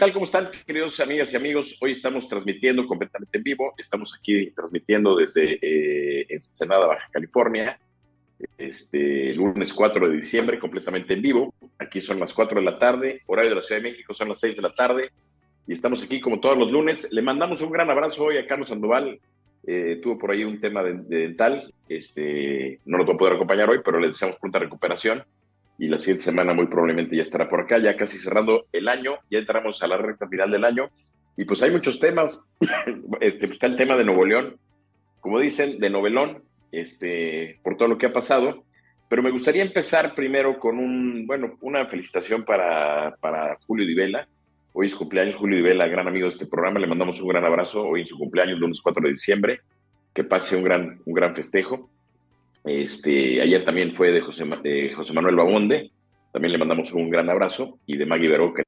Hola, ¿qué tal? ¿Cómo están, queridos amigas y amigos? Hoy estamos transmitiendo completamente en vivo. Estamos aquí transmitiendo desde eh, Ensenada, Baja California, este lunes 4 de diciembre, completamente en vivo. Aquí son las 4 de la tarde, horario de la Ciudad de México son las 6 de la tarde. Y estamos aquí como todos los lunes. Le mandamos un gran abrazo hoy a Carlos Sandoval. Eh, tuvo por ahí un tema de, dental. Este, no nos va a poder acompañar hoy, pero le deseamos pronta recuperación y la siguiente semana muy probablemente ya estará por acá, ya casi cerrando el año, ya entramos a la recta final del año. Y pues hay muchos temas, este, pues, está el tema de Nuevo León, como dicen, de novelón, este, por todo lo que ha pasado, pero me gustaría empezar primero con un, bueno, una felicitación para, para Julio Divela, hoy es cumpleaños Julio Divela, gran amigo de este programa, le mandamos un gran abrazo, hoy en su cumpleaños, lunes 4 de diciembre, que pase un gran, un gran festejo. Este, ayer también fue de José, José Manuel Babonde, también le mandamos un gran abrazo, y de Maggie que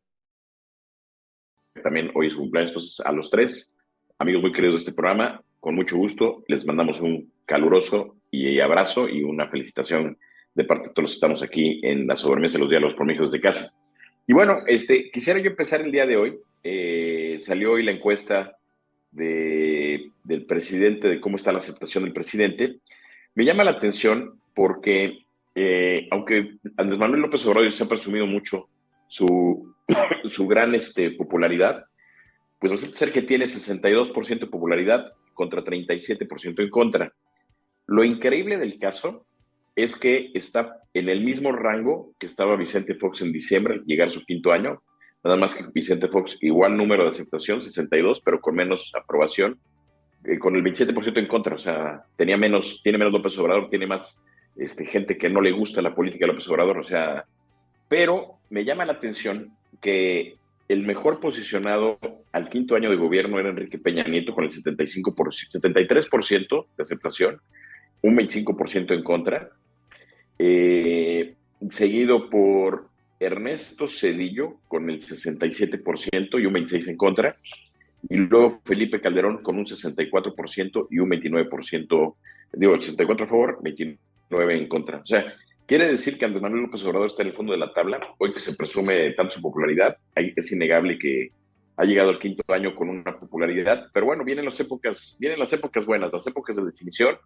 también hoy es cumpleaños. Entonces, a los tres, amigos muy queridos de este programa, con mucho gusto, les mandamos un caluroso y abrazo y una felicitación de parte de todos los que estamos aquí en la sobremesa de los diálogos por hijos de casa. Y bueno, este, quisiera yo empezar el día de hoy. Eh, salió hoy la encuesta de, del presidente, de cómo está la aceptación del presidente. Me llama la atención porque, eh, aunque Andrés Manuel López Obrador se ha presumido mucho su, su gran este, popularidad, pues resulta ser que tiene 62% de popularidad contra 37% en contra. Lo increíble del caso es que está en el mismo rango que estaba Vicente Fox en diciembre, llegar su quinto año, nada más que Vicente Fox igual número de aceptación, 62, pero con menos aprobación, eh, con el 27% en contra, o sea, tenía menos, tiene menos López Obrador, tiene más este, gente que no le gusta la política de López Obrador, o sea, pero me llama la atención que el mejor posicionado al quinto año de gobierno era Enrique Peña Nieto con el 75 por, 73% de aceptación, un 25% en contra, eh, seguido por Ernesto Cedillo con el 67% y un 26% en contra, y luego Felipe Calderón con un 64% y un 29%, digo, el 64 a favor, 29 en contra. O sea, quiere decir que Andrés Manuel López Obrador está en el fondo de la tabla, hoy que se presume tanto su popularidad, es innegable que ha llegado al quinto año con una popularidad, pero bueno, vienen las épocas, vienen las épocas buenas, las épocas de definición,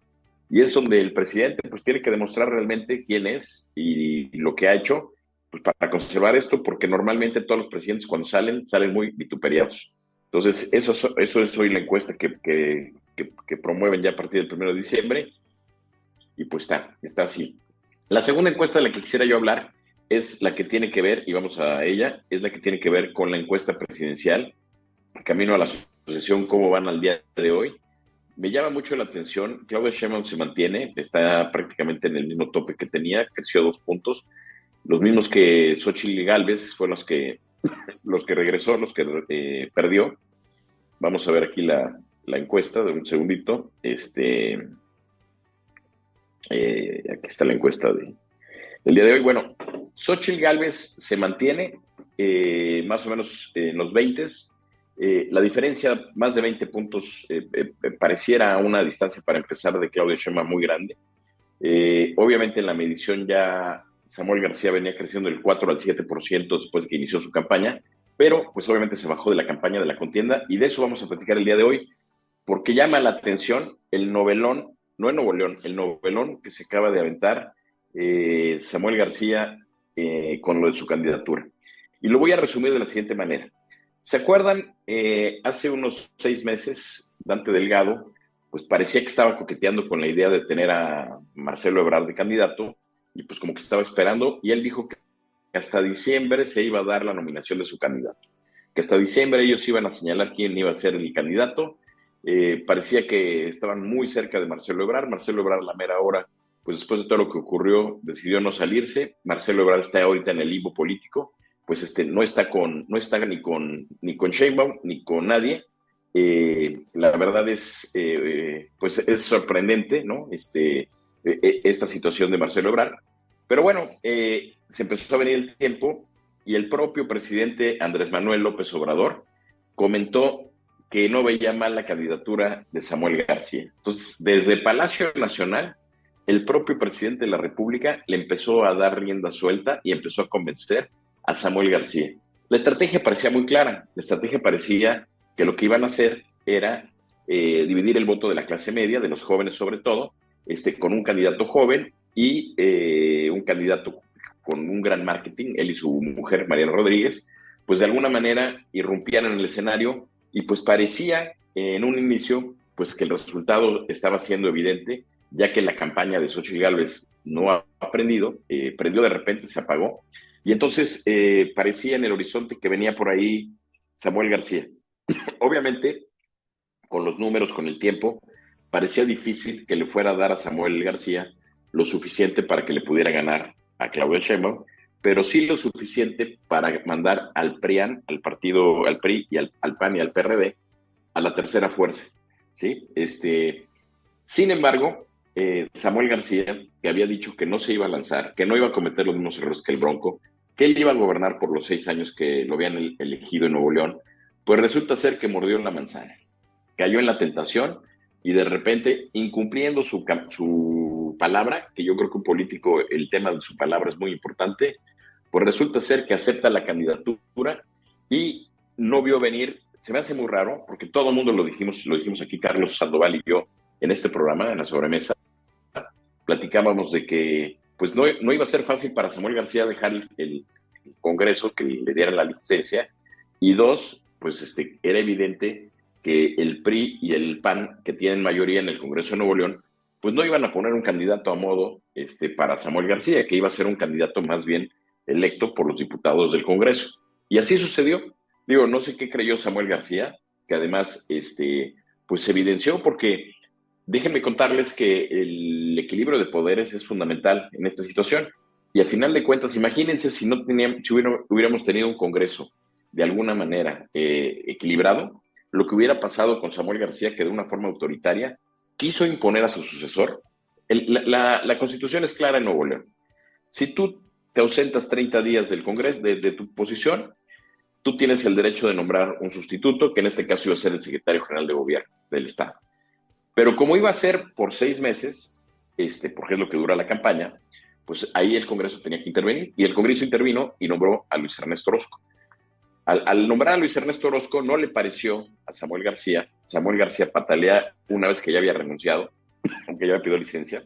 y es donde el presidente pues tiene que demostrar realmente quién es y, lo que ha hecho pues, para conservar esto, porque normalmente todos los presidentes cuando salen, salen muy vituperiados. Entonces, eso, eso es hoy la encuesta que, que, promueven ya a partir del 1 de diciembre. Y pues está, está así. La segunda encuesta de la que quisiera yo hablar es la que tiene que ver, y vamos a ella, es la que tiene que ver con la encuesta presidencial, camino a la sucesión, cómo van al día de hoy. Me llama mucho la atención, Claudia Sheinbaum se mantiene, está prácticamente en el mismo tope que tenía, creció dos puntos, los mismos que Xochitl Galvez, fueron los que los que regresó, los que eh, perdió. Vamos a ver aquí la, encuesta de un segundito. Este, eh, aquí está la encuesta de, del día de hoy. Bueno, Xochitl Galvez se mantiene eh, más o menos en los 20. la diferencia, más de 20 puntos, pareciera una distancia para empezar de Claudia Sheinbaum muy grande. obviamente en la medición ya Samuel García venía creciendo del 4 al 7% después de que inició su campaña, pero pues obviamente se bajó de la campaña de la contienda y de eso vamos a platicar el día de hoy, porque llama la atención el novelón, no en Nuevo León, el novelón que se acaba de aventar eh, Samuel García eh, con lo de su candidatura. Y lo voy a resumir de la siguiente manera. ¿Se acuerdan? Eh, hace unos seis meses, Dante Delgado, pues parecía que estaba coqueteando con la idea de tener a Marcelo Ebrard de candidato y pues como que estaba esperando y él dijo que hasta diciembre se iba a dar la nominación de su candidato, que hasta diciembre ellos iban a señalar quién iba a ser el candidato. Eh, parecía que estaban muy cerca de Marcelo Ebrard. Marcelo Ebrard, la mera hora, pues después de todo lo que ocurrió, decidió no salirse. Marcelo Ebrard está ahorita en el limbo político, pues este, no está con, no está ni con, ni con Sheinbaum ni con nadie. Eh, la verdad es, eh, pues es sorprendente, ¿no? Este, esta situación de Marcelo Ebrard. Pero bueno, eh, se empezó a venir el tiempo y el propio presidente Andrés Manuel López Obrador comentó que no veía mal la candidatura de Samuel García. Entonces, desde Palacio Nacional, el propio presidente de la República le empezó a dar rienda suelta y empezó a convencer a Samuel García. La estrategia parecía muy clara. La estrategia parecía que lo que iban a hacer era eh, dividir el voto de la clase media, de los jóvenes sobre todo, este, con un candidato joven y eh, un candidato con un gran marketing, él y su mujer, Mariana Rodríguez, pues de alguna manera irrumpían en el escenario y pues parecía en un inicio pues que el resultado estaba siendo evidente, ya que la campaña de Xochitl Gálvez no ha aprendido, eh, prendió de repente, se apagó, y entonces eh, parecía en el horizonte que venía por ahí Samuel García. Obviamente, con los números, con el tiempo, parecía difícil que le fuera a dar a Samuel García lo suficiente para que le pudiera ganar a Claudia Sheinbaum, pero sí lo suficiente para mandar al PRIAN, al partido, al PRI y al, PAN y al PRD a la tercera fuerza, ¿sí? Este, sin embargo, eh, Samuel García, que había dicho que no se iba a lanzar, que no iba a cometer los mismos errores que el Bronco, que él iba a gobernar por los seis años que lo habían elegido en Nuevo León, pues resulta ser que mordió la manzana, cayó en la tentación y de repente, incumpliendo su palabra, que yo creo que un político, el tema de su palabra es muy importante, pues resulta ser que acepta la candidatura y no vio venir, se me hace muy raro, porque todo el mundo lo dijimos, lo dijimos aquí Carlos Sandoval y yo en este programa, en la sobremesa, platicábamos de que pues no, no iba a ser fácil para Samuel García dejar el, el Congreso que le diera la licencia, y dos, pues este, era evidente que el PRI y el PAN, que tienen mayoría en el Congreso de Nuevo León, pues no iban a poner un candidato a modo este, para Samuel García, que iba a ser un candidato más bien electo por los diputados del Congreso. Y así sucedió. Digo, no sé qué creyó Samuel García, que además este, pues se evidenció porque déjenme contarles que el equilibrio de poderes es fundamental en esta situación. Y al final de cuentas, imagínense si no teníamos, si hubiéramos tenido un Congreso de alguna manera eh, equilibrado, lo que hubiera pasado con Samuel García, que de una forma autoritaria quiso imponer a su sucesor. la, constitución es clara en Nuevo León. Si tú te ausentas 30 días del Congreso, de, tu posición, tú tienes el derecho de nombrar un sustituto, que en este caso iba a ser el secretario general de gobierno del Estado. Pero como iba a ser por seis meses, este, porque es lo que dura la campaña, pues ahí el Congreso tenía que intervenir y el Congreso intervino y nombró a Luis Ernesto Orozco. Al, nombrar a Luis Ernesto Orozco no le pareció a Samuel García. Samuel García patalea una vez que ya había renunciado, aunque ya había pedido licencia,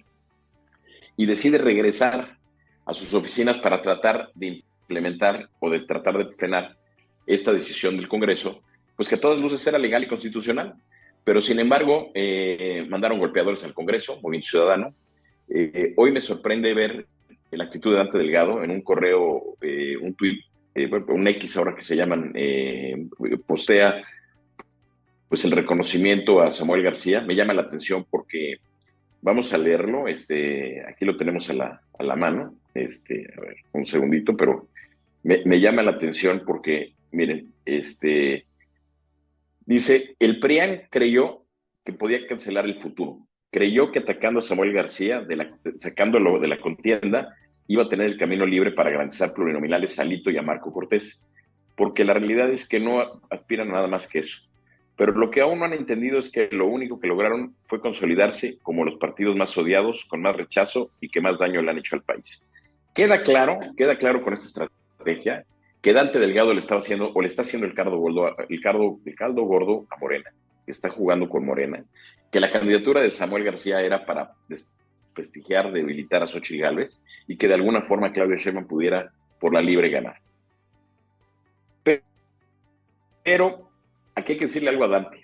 y decide regresar a sus oficinas para tratar de implementar o de tratar de frenar esta decisión del Congreso, pues que a todas luces era legal y constitucional. Pero sin embargo, eh, mandaron golpeadores al Congreso, Movimiento Ciudadano. Eh, hoy me sorprende ver la actitud de Dante Delgado en un correo, eh, un tuit eh, un X ahora que se llaman, eh, postea pues el reconocimiento a Samuel García. Me llama la atención porque vamos a leerlo, este, aquí lo tenemos a la, a la mano, este, a ver, un segundito, pero me, llama la atención porque, miren, este, dice, el PRIAN creyó que podía cancelar el futuro, creyó que atacando a Samuel García, sacándolo de la contienda, iba a tener el camino libre para garantizar plurinominales a Lito y a Marco Cortés, porque la realidad es que no aspiran a nada más que eso. Pero lo que aún no han entendido es que lo único que lograron fue consolidarse como los partidos más odiados, con más rechazo y que más daño le han hecho al país. Queda claro, queda claro con esta estrategia que Dante Delgado le estaba haciendo o le está haciendo el caldo gordo, el caldo, el caldo gordo a Morena, que está jugando con Morena, que la candidatura de Samuel García era para debilitar a Xochitl Gálvez y que de alguna forma Claudia Sheinbaum pudiera por la libre ganar. Pero aquí hay que decirle algo a Dante.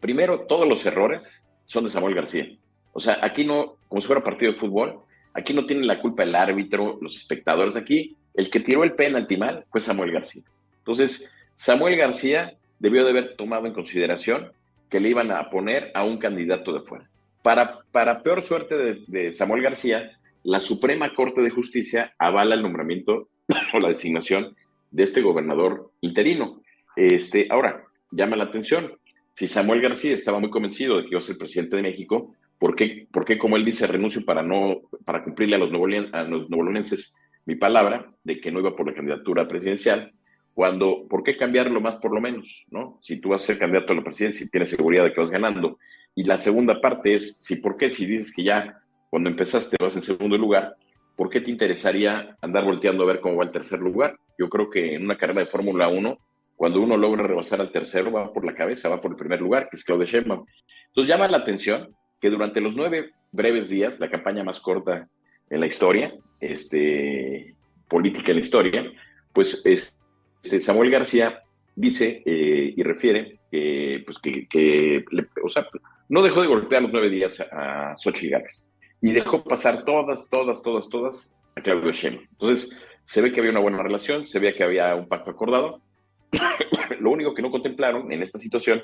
Primero, todos los errores son de Samuel García. O sea, aquí no, como si fuera partido de fútbol, aquí no tiene la culpa el árbitro, los espectadores. Aquí, el que tiró el penalti mal fue Samuel García. Entonces, Samuel García debió de haber tomado en consideración que le iban a poner a un candidato de fuera. Para, para peor suerte de, Samuel García, la Suprema Corte de Justicia avala el nombramiento o la designación de este gobernador interino. Este, ahora, llama la atención, si Samuel García estaba muy convencido de que iba a ser presidente de México, ¿por qué, por qué como él dice, renuncio para, no, para cumplirle a los, nuevolonenses mi palabra de que no iba por la candidatura presidencial? Cuando, ¿por qué cambiarlo más por lo menos? ¿no? Si tú vas a ser candidato a la presidencia y tienes seguridad de que vas ganando y la segunda parte es, si por qué si dices que ya cuando empezaste vas en segundo lugar, ¿por qué te interesaría andar volteando a ver cómo va el tercer lugar? Yo creo que en una carrera de Fórmula 1, cuando uno logra rebasar al tercero, va por la cabeza, va por el primer lugar, que es Claudia Sheinbaum. Entonces llama la atención que durante los nueve breves días, la campaña más corta en la historia, este, política en la historia, pues este, Samuel García dice eh, y refiere pues que, o sea, no dejó de golpear los nueve días a Xochitl Gálvez y dejó pasar todas, todas, todas, todas a Claudio Sheinbaum. Entonces, se ve que había una buena relación, se ve que había un pacto acordado. Lo único que no contemplaron en esta situación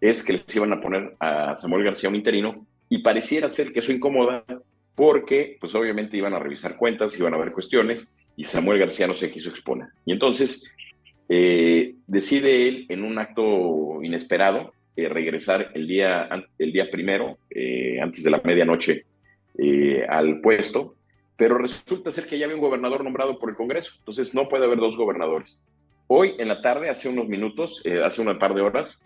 es que les iban a poner a Samuel García un interino y pareciera ser que eso incomoda porque, pues obviamente iban a revisar cuentas, iban a ver cuestiones y Samuel García no se quiso exponer. Y entonces eh, decide él en un acto inesperado eh, regresar el día, el día primero, eh, antes de la medianoche, eh, al puesto, pero resulta ser que ya había un gobernador nombrado por el Congreso, entonces no puede haber dos gobernadores. Hoy en la tarde, hace unos minutos, hace una par de horas,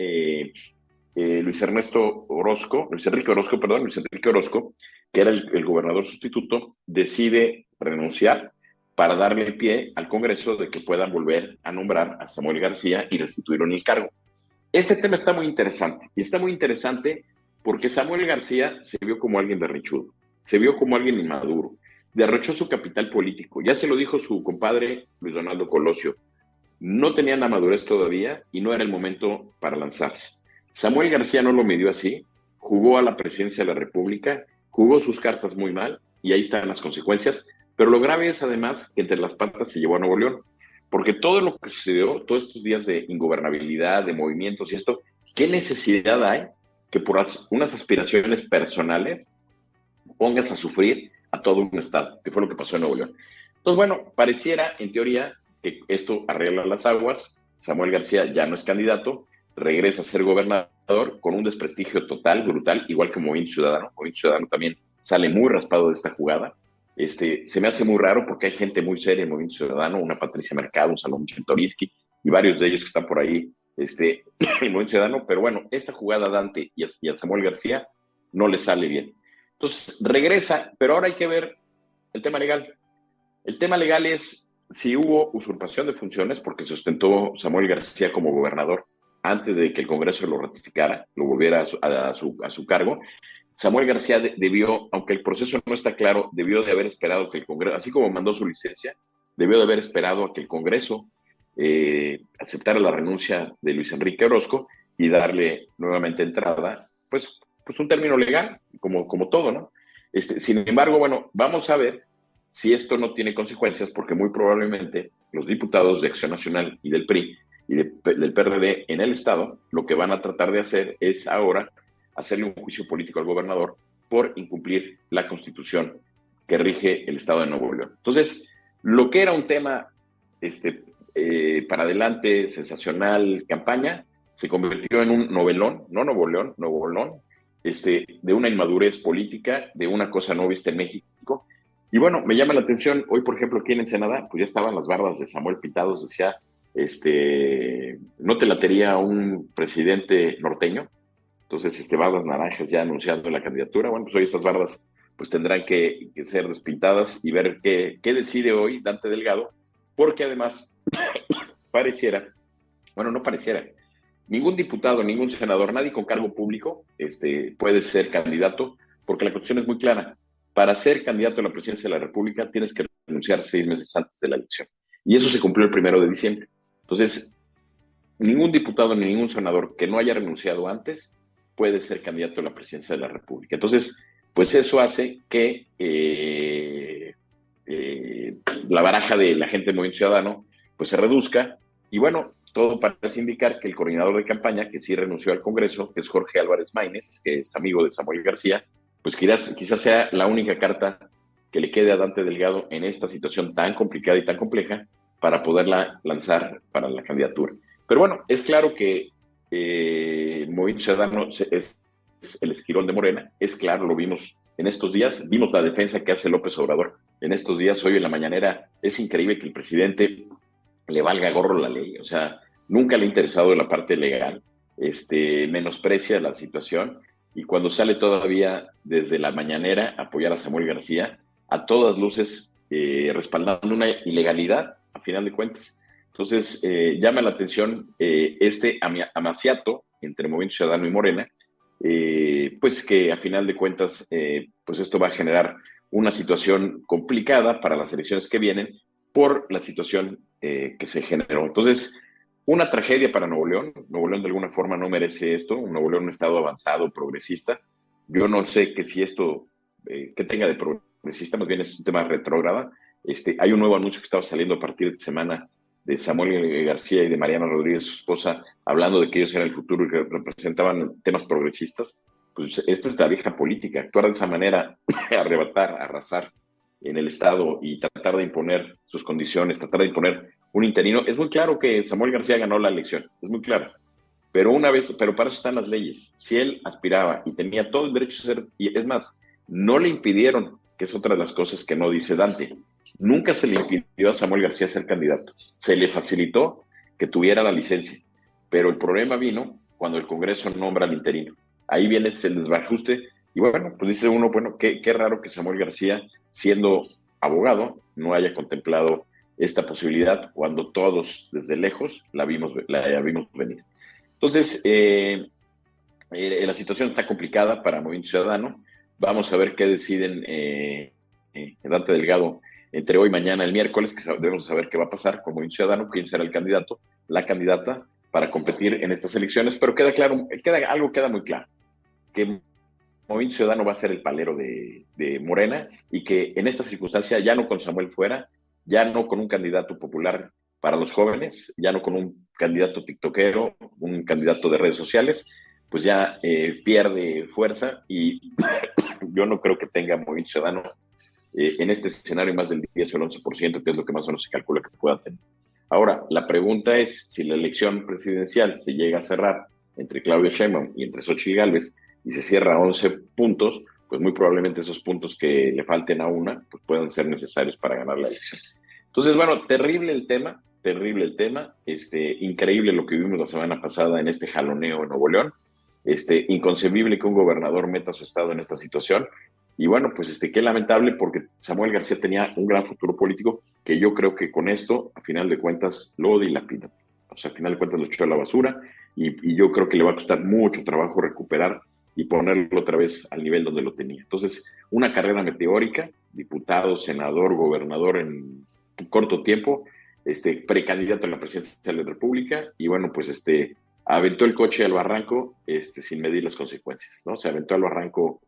Luis Ernesto Orozco, Luis Enrique Orozco, perdón, Luis Enrique Orozco, que era el, gobernador sustituto, decide renunciar para darle pie al Congreso de que puedan volver a nombrar a Samuel García y restituirlo en el cargo. Este tema está muy interesante y está muy interesante porque Samuel García se vio como alguien berrichudo se vio como alguien inmaduro, derrochó su capital político, ya se lo dijo su compadre Luis Donaldo Colosio, no tenían la madurez todavía y no era el momento para lanzarse. Samuel García no lo midió así, jugó a la presidencia de la República, jugó sus cartas muy mal y ahí están las consecuencias, pero lo grave es además que entre las patas se llevó a Nuevo León, porque todo lo que sucedió, todos estos días de ingobernabilidad, de movimientos y esto, ¿qué necesidad hay que por unas aspiraciones personales pongas a sufrir a todo un Estado, que fue lo que pasó en Nuevo León. Entonces, bueno, pareciera, en teoría, que esto arregla las aguas. Samuel García ya no es candidato, regresa a ser gobernador con un desprestigio total, brutal, igual que Movimiento Ciudadano. Movimiento Ciudadano también sale muy raspado de esta jugada. Este, se me hace muy raro porque hay gente muy seria en Movimiento Ciudadano, una Patricia Mercado, un Salomón Chentoriski y varios de ellos que están por ahí este, en Movimiento Ciudadano, pero bueno, esta jugada a Dante y a Samuel García no le sale bien. Entonces, regresa, pero ahora hay que ver el tema legal. El tema legal es si hubo usurpación de funciones, porque se ostentó Samuel García como gobernador antes de que el Congreso lo ratificara, lo volviera a su, cargo. Samuel García debió, aunque el proceso no está claro, debió de haber esperado que el Congreso, así como mandó su licencia, debió de haber esperado a que el Congreso eh, aceptara la renuncia de Luis Enrique Orozco y darle nuevamente entrada, pues pues un término legal, como, como todo, ¿no? Este, sin embargo, bueno, vamos a ver si esto no tiene consecuencias, porque muy probablemente los diputados de Acción Nacional y del PRI y del PRD en el Estado, lo que van a tratar de hacer es ahora hacerle un juicio político al gobernador por incumplir la constitución que rige el Estado de Nuevo León. Entonces, lo que era un tema este, eh, para adelante, sensacional, campaña, se convirtió en un novelón, no Nuevo León, Nuevo León, este, de una inmadurez política, de una cosa no vista en México. Y bueno, me llama la atención, hoy por ejemplo aquí en Ensenada, pues ya estaban las bardas de Samuel Pintados, decía, este, no te latería un presidente norteño, entonces este, bardas naranjas ya anunciando la candidatura, bueno, pues hoy esas bardas pues tendrán que, ser despintadas y ver qué, qué decide hoy Dante Delgado, porque además pareciera, bueno, no pareciera, Ningún diputado, ningún senador, nadie con cargo público este, puede ser candidato, porque la cuestión es muy clara. Para ser candidato a la presidencia de la República tienes que renunciar seis meses antes de la elección. Y eso se cumplió el primero de diciembre. Entonces, ningún diputado ni ningún senador que no haya renunciado antes puede ser candidato a la presidencia de la República. Entonces, pues eso hace que eh, eh, la baraja de la gente del Movimiento Ciudadano pues se reduzca. Y bueno, todo parece indicar que el coordinador de campaña, que sí renunció al Congreso, que es Jorge Álvarez Maínez, que es amigo de Samuel García, pues quizás, quizás sea la única carta que le quede a Dante Delgado en esta situación tan complicada y tan compleja para poderla lanzar para la candidatura. Pero bueno, es claro que eh, Movimiento Ciudadano es, el esquirón de Morena, es claro, lo vimos en estos días, vimos la defensa que hace López Obrador en estos días, hoy en la mañanera, es increíble que el presidente le valga gorro la ley, o sea, nunca le ha interesado la parte legal, este, menosprecia la situación. Y cuando sale todavía desde la mañanera a apoyar a Samuel García, a todas luces eh, respaldando una ilegalidad, a final de cuentas. Entonces, eh, llama la atención eh, este amaciato entre Movimiento Ciudadano y Morena, pues que a final de cuentas, pues esto va a generar una situación complicada para las elecciones que vienen por la situación que se generó. Entonces, una tragedia para Nuevo León. Nuevo León de alguna forma no merece esto. Nuevo León es un estado avanzado, progresista. Yo no sé que si esto, que tenga de progresista, más bien es un tema retrógrada. Este, hay un nuevo anuncio que estaba saliendo a partir de semana de Samuel García y de Mariana Rodríguez, su esposa, hablando de que ellos eran el futuro y que representaban temas progresistas. Pues esta es la vieja política, actuar de esa manera, arrebatar, arrasar en el Estado y tratar de imponer sus condiciones, tratar de imponer un interino. Es muy claro que Samuel García ganó la elección, es muy claro. Pero una vez, pero para eso están las leyes. Si él aspiraba y tenía todo el derecho a ser, y es más, no le impidieron, que es otra de las cosas que no dice Dante, Nunca se le impidió a Samuel García ser candidato. Se le facilitó que tuviera la licencia. Pero el problema vino cuando el Congreso nombra al interino. Ahí viene ese desbarajuste. Y bueno, pues dice uno, bueno, qué, qué raro que Samuel García, siendo abogado, no haya contemplado esta posibilidad cuando todos desde lejos la vimos, la vimos venir. Entonces, eh, eh, la situación está complicada para Movimiento Ciudadano. Vamos a ver qué deciden eh, eh Dante Delgado entre hoy, mañana, el miércoles, que debemos saber qué va a pasar como un ciudadano, quién será el candidato, la candidata para competir en estas elecciones, pero queda claro, queda, algo queda muy claro, que Movimiento Ciudadano va a ser el palero de, Morena y que en esta circunstancia, ya no con Samuel fuera, ya no con un candidato popular para los jóvenes, ya no con un candidato tiktokero, un candidato de redes sociales, pues ya eh, pierde fuerza y yo no creo que tenga Movimiento Ciudadano eh, en este escenario más del 10 o el 11%, que es lo que más o menos se calcula que pueda tener. Ahora, la pregunta es si la elección presidencial se llega a cerrar entre Claudia Sheinbaum y entre Xochitl Gálvez y se cierra a 11 puntos, pues muy probablemente esos puntos que le falten a una pues puedan ser necesarios para ganar la elección. Entonces, bueno, terrible el tema, terrible el tema, este, increíble lo que vimos la semana pasada en este jaloneo en Nuevo León, este, inconcebible que un gobernador meta a su estado en esta situación y bueno, pues este, qué lamentable porque Samuel García tenía un gran futuro político que yo creo que con esto, a final de cuentas, lo dilapida. O sea, a final de cuentas lo echó a la basura y, yo creo que le va a costar mucho trabajo recuperar y ponerlo otra vez al nivel donde lo tenía. Entonces, una carrera meteórica, diputado, senador, gobernador en corto tiempo, este, precandidato a la presidencia de la República y bueno, pues este, aventó el coche al barranco este, sin medir las consecuencias, ¿no? Se aventó al barranco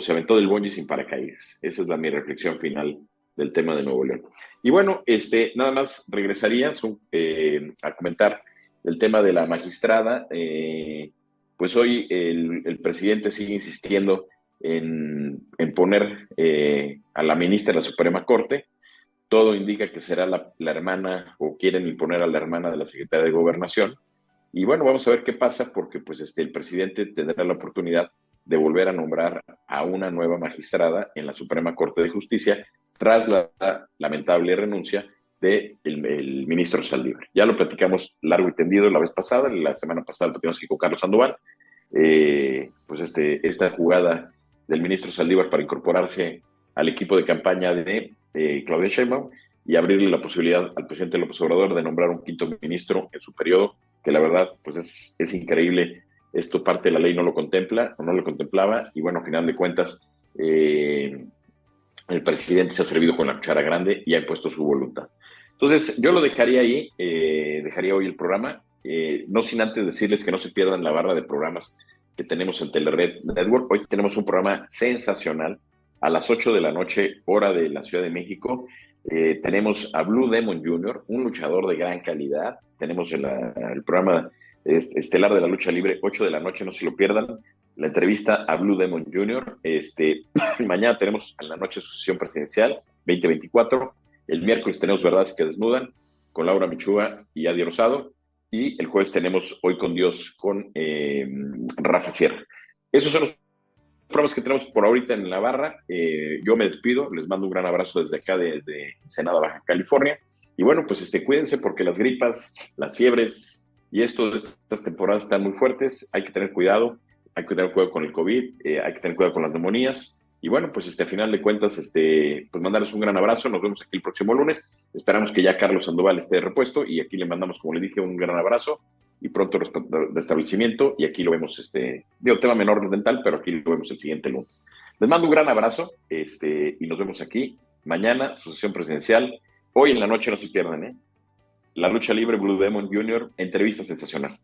se aventó del bonji sin paracaídas. Esa es la, mi reflexión final del tema de Nuevo León. Y bueno, este, nada más regresaría eh, a comentar el tema de la magistrada. Eh, pues hoy el, presidente sigue insistiendo en, poner eh, a la ministra de la Suprema Corte. Todo indica que será la, la, hermana o quieren imponer a la hermana de la secretaria de Gobernación. Y bueno, vamos a ver qué pasa porque pues este, el presidente tendrá la oportunidad de volver a nombrar a una nueva magistrada en la Suprema Corte de Justicia tras la lamentable renuncia del de el ministro Saldívar. Ya lo platicamos largo y tendido la vez pasada, la semana pasada lo platicamos aquí con Carlos Sandoval, eh, pues este, esta jugada del ministro Saldívar para incorporarse al equipo de campaña de eh, Claudia Sheinbaum y abrirle la posibilidad al presidente López Obrador de nombrar un quinto ministro en su periodo, que la verdad pues es, es increíble esto parte de la ley no lo contempla o no lo contemplaba y bueno, a final de cuentas, eh, el presidente se ha servido con la cuchara grande y ha impuesto su voluntad. Entonces, yo lo dejaría ahí, eh, dejaría hoy el programa, eh, no sin antes decirles que no se pierdan la barra de programas que tenemos en Telered Network. Hoy tenemos un programa sensacional a las 8 de la noche, hora de la Ciudad de México. tenemos a Blue Demon Jr., un luchador de gran calidad. Tenemos el programa estelar de la lucha libre, 8 de la noche, no se lo pierdan. La entrevista a Blue Demon Jr. Este, mañana tenemos en la noche su sesión presidencial 2024. El miércoles tenemos Verdades que Desnudan con Laura Michúa y Adi Rosado. Y el jueves tenemos Hoy con Dios con eh, Rafa Sierra. Esos son los programas que tenemos por ahorita en la barra. Eh, yo me despido, les mando un gran abrazo desde acá, desde Senada, Baja California. Y bueno, pues este, cuídense porque las gripas, las fiebres, y esto, estas temporadas están muy fuertes, hay que tener cuidado, hay que tener cuidado con el COVID, eh, hay que tener cuidado con las neumonías. y bueno, pues este, a final de cuentas, este, pues mandarles un gran abrazo. Nos vemos aquí el próximo lunes. Esperamos que ya Carlos Sandoval esté de repuesto y aquí le mandamos, como le dije, un gran abrazo y pronto restablecimiento. Y aquí lo vemos, este, digo, tema menor dental, pero aquí lo vemos el siguiente lunes. Les mando un gran abrazo este, y nos vemos aquí mañana, su sesión presidencial. Hoy en la noche no se pierdan, ¿eh? La lucha libre Blue Demon Jr., entrevista sensacional.